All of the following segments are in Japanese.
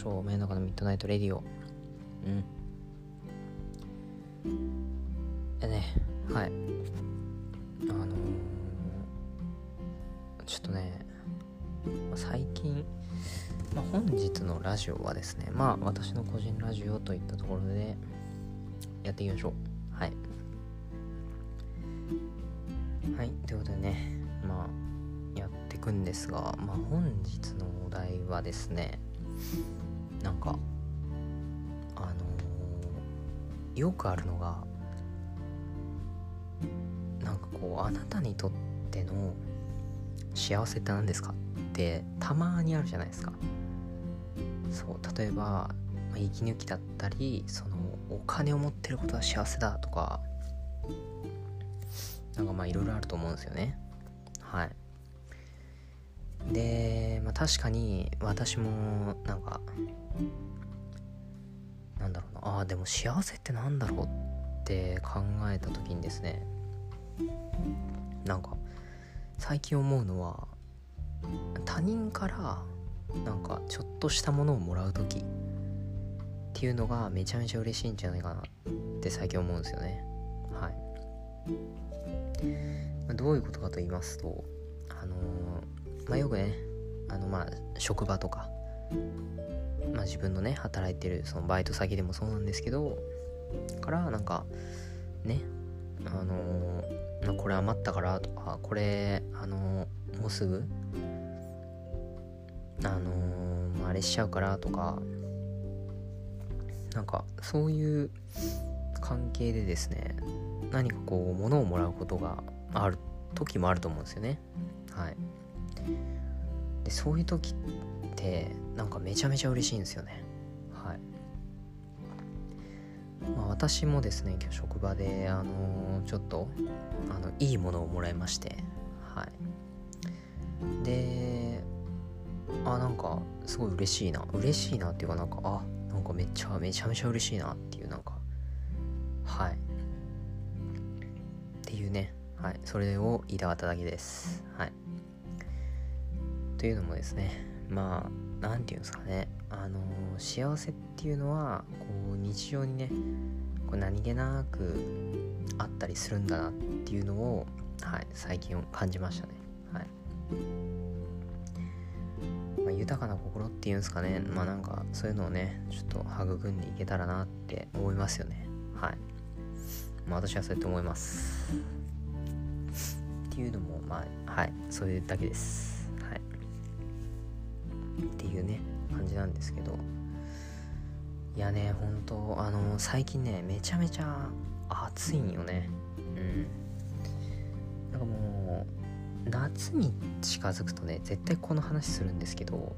しょう。真夜中のミッドナイトレディオ。うん。えね、はい。あのー、ちょっとね、最近、まあ、本日のラジオはですね、まあ私の個人ラジオといったところでやっていきましょう。はい。はい、ということでね、まあやっていくんですが、まあ本日のお題はですね、なんか、あのー、よくあるのが、なんかこう、あなたにとっての幸せって何ですかってたまにあるじゃないですか。そう例えば、ま、息抜きだったりそのお金を持ってることは幸せだとかなんかまあいろいろあると思うんですよねはいで、確かに私もなんかなんだろうな。ああでも幸せってなんだろうって考えた時にですねなんか最近思うのは他人からなんかちょっとしたものをもらう時っていうのがめちゃめちゃ嬉しいんじゃないかなって最近思うんですよね。はい。どういうことかと言いますとあのー、まあよくねあのまあ職場とかまあ自分のね働いてるそのバイト先でもそうなんですけどからなんかねあのー、これ余ったからとかこれあのー、もうすぐあのー、あれしちゃうからとかなんかそういう関係でですね何かこう物をもらうことがある時もあると思うんですよね。はい。でそういう時ってなんかめちゃめちゃ嬉しいんですよね。はい。まあ私もですね今日職場であのー、ちょっとあのいいものをもらいましてはい。であなんかすごい嬉しいな。嬉しいなっていうかなんかあなんかめっちゃめちゃめちゃ嬉しいなっていうなんかはい。っていうね。はい。それを言いたかっただけです。はい。というのもですねまあ何て言うんですかね。あの、幸せっていうのはこう日常にねこう何気なくあったりするんだなっていうのをはい最近感じましたね。はい。まあ、豊かな心っていうんですかね。まあなんかそういうのをねちょっと育んでいけたらなって思いますよね。はい。まあ私はそうやって思います。っていうのもまあはいそういうだけです。っていうね感じなんですけど。いやね本当あの最近ねめちゃめちゃ暑いんよね。うん。なんかもう夏に近づくとね絶対この話するんですけど。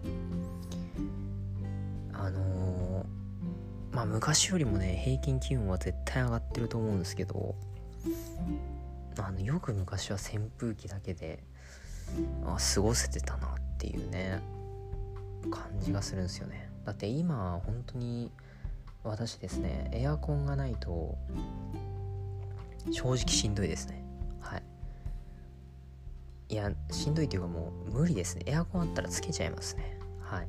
あの、まあ昔よりもね平均気温は絶対上がってると思うんですけど。あのよく昔は扇風機だけであ過ごせてたなっていうね。感じがするんですよね。だって今本当に私ですねエアコンがないと正直しんどいですね。はい。いやしんどいというかもう無理ですね。エアコンあったらつけちゃいますね。はい。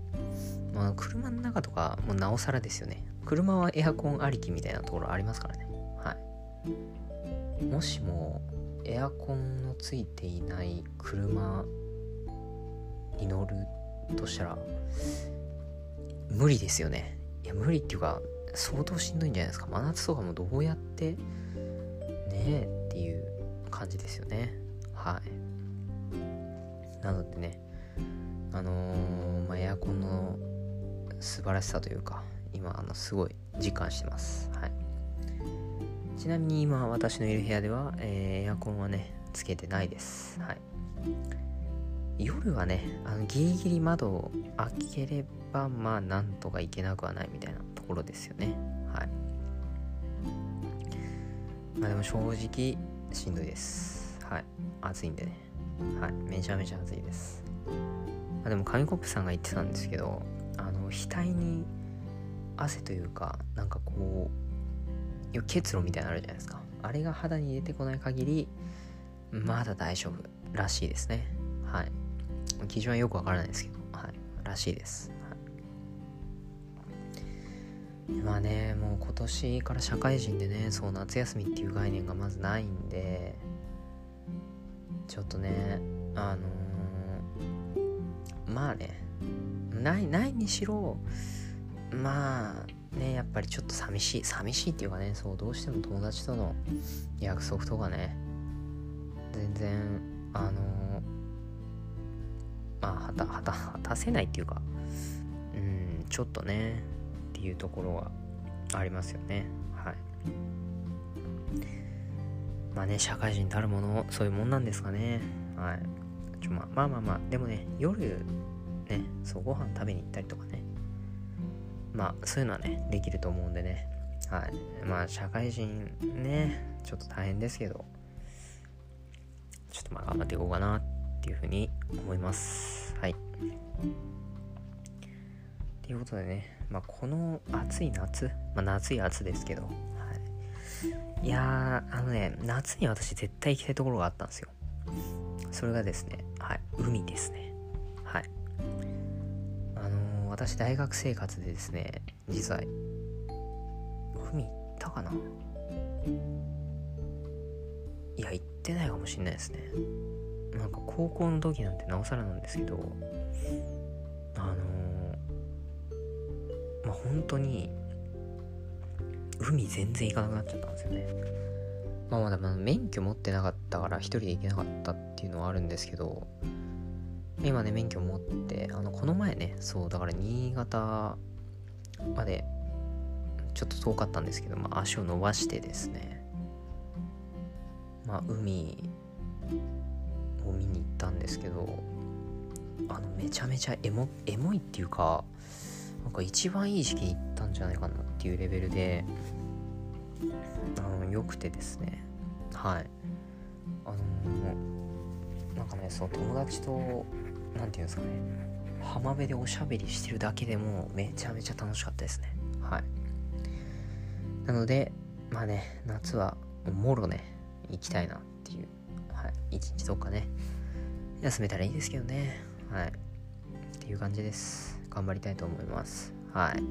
まあ車の中とかもうなおさらですよね。車はエアコンありきみたいなところありますからね。はい。もしもエアコンのついていない車に乗るとしたら無理ですよね。いや無理っていうか相当しんどいんじゃないですか。真夏とかもどうやってねえっていう感じですよね。はい。なのでねあのー、まあ、エアコンの素晴らしさというか今あのすごい実感してます、はい、ちなみに今私のいる部屋では、えー、エアコンはねつけてないです、はい、夜はねあのギリギリ窓を開ければまあなんとかいけなくはないみたいなところですよねはいまあでも正直しんどいですはい暑いんでねはい、めちゃめちゃ暑いです。あでも、紙コップさんが言ってたんですけど、あの、額に汗というか、なんかこう、結露みたいなのあるじゃないですか。あれが肌に出てこない限り、まだ大丈夫らしいですね。はい。基準はよくわからないですけど、はい。らしいです。はい、まあねもう今年から社会人でねそう夏休みっていう概念がまずないんでちょっとねあのー、まあねないないにしろまあねやっぱりちょっと寂しい寂しいっていうかねそうどうしても友達との約束とかね全然あの、まあ果た果たせないっていうかうんちょっとねっていうところはありますよね。はい。まあね社会人たるものそういうもんなんですかね。はい。ちょまあまあまあまあでもね夜ねそうご飯食べに行ったりとかね。まあそういうのはねできると思うんでね。はい。まあ社会人ねちょっと大変ですけど。ちょっとまあ頑張っていこうかなっていうふうに思いますはいということでね、まあ、この暑い夏、まあ、夏い暑ですけど、はい、いやー、あのね、夏に私絶対行きたいところがあったんですよ。それがですね、はい、海ですね。はい。あのー、私大学生活でですね、実は、海行ったかな？いや、行ってないかもしれないですね。なんか高校の時なんてなおさらなんですけど、あのーまあ本当に海全然行かなくなっちゃったんですよね。まあまだまだ免許持ってなかったから一人で行けなかったっていうのはあるんですけど今ね免許持ってあのこの前ねそうだから新潟までちょっと遠かったんですけど、まあ、足を伸ばしてですねまあ海を見に行ったんですけどあのめちゃめちゃエモエモいっていうかなんか一番いい時期に行ったんじゃないかなっていうレベルであの良くてですね。はい。あの、なんかねその友達と何て言うんですかね。浜辺でおしゃべりしてるだけでもめちゃめちゃ楽しかったですね。はい。なのでまあね夏はもろね行きたいなっていう。はい一日どっかね。休めたらいいですけどね。はい。っていう感じです。頑張りたいと思います。はい。っ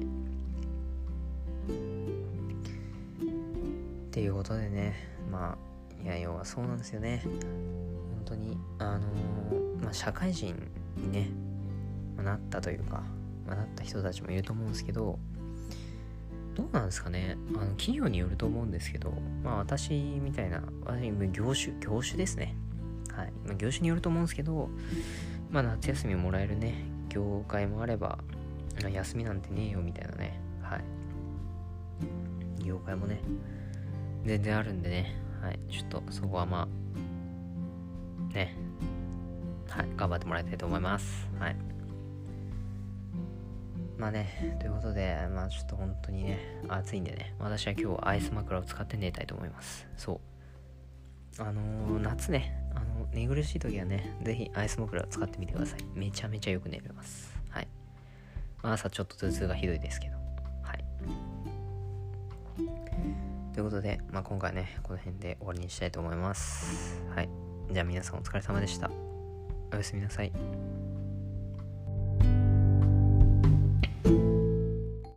ていうことでね。まあいや要はそうなんですよね。本当にあのー、まあ、社会人にね、まあ、なったというか、まあ、なった人たちもいると思うんですけどどうなんですかね。あの企業によると思うんですけどまあ私みたいな私業種業種ですね。はい、まあ、業種によると思うんですけどまあ夏休みもらえるね。業界もあれば、休みなんてねえよみたいなね、はい。業界もね、全然あるんでね、はい、ちょっとそこはまあ、ね、はい、頑張ってもらいたいと思います。はい。まあね、ということで、まあちょっと本当にね、暑いんでね、私は今日アイス枕を使って寝たいと思います。そう。あのー、夏ね、あの、寝苦しい時はね、是非アイス枕を使ってみてください。めちゃめちゃよく寝れます。はい。まあ、朝ちょっと頭痛がひどいですけど。はい。ということで、まあ、今回ね、この辺で終わりにしたいと思います。はい。じゃあ皆さんお疲れ様でした。おやすみなさい。